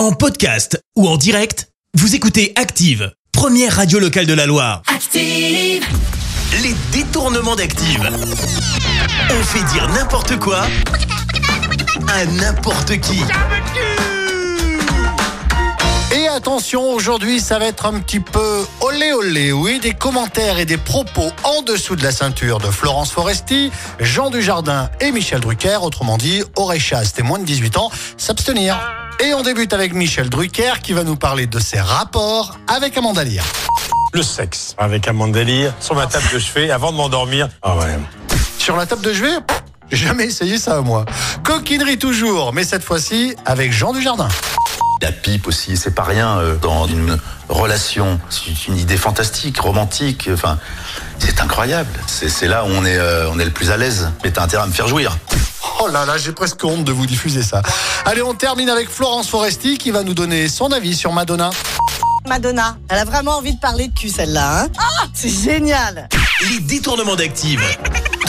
En podcast ou en direct, vous écoutez Active, première radio locale de la Loire. Active. Les détournements d'Active. On fait dire n'importe quoi à n'importe qui. Attention, aujourd'hui, ça va être un petit peu olé olé. Oui, des commentaires et des propos en dessous de la ceinture de Florence Foresti, Jean Dujardin et Michel Drucker. Autrement dit, et moins de 18 ans, s'abstenir. Et on débute avec Michel Drucker qui va nous parler de ses rapports avec Amanda Lear. Le sexe avec Amanda Lear sur ma table de chevet avant de m'endormir. Ah ouais. Sur la table de chevet, jamais essayé ça moi. Coquinerie toujours, mais cette fois-ci avec Jean Dujardin. La pipe aussi, c'est pas rien euh, dans une relation. C'est une idée fantastique, romantique. Enfin, c'est incroyable. C'est là où on est, euh, on est le plus à l'aise. Mais t'as intérêt à me faire jouir. Oh là là, j'ai presque honte de vous diffuser ça. Allez, on termine avec Florence Foresti qui va nous donner son avis sur Madonna. Madonna. Elle a vraiment envie de parler de cul, celle-là. Hein ah, c'est génial. Les détournements d'Active.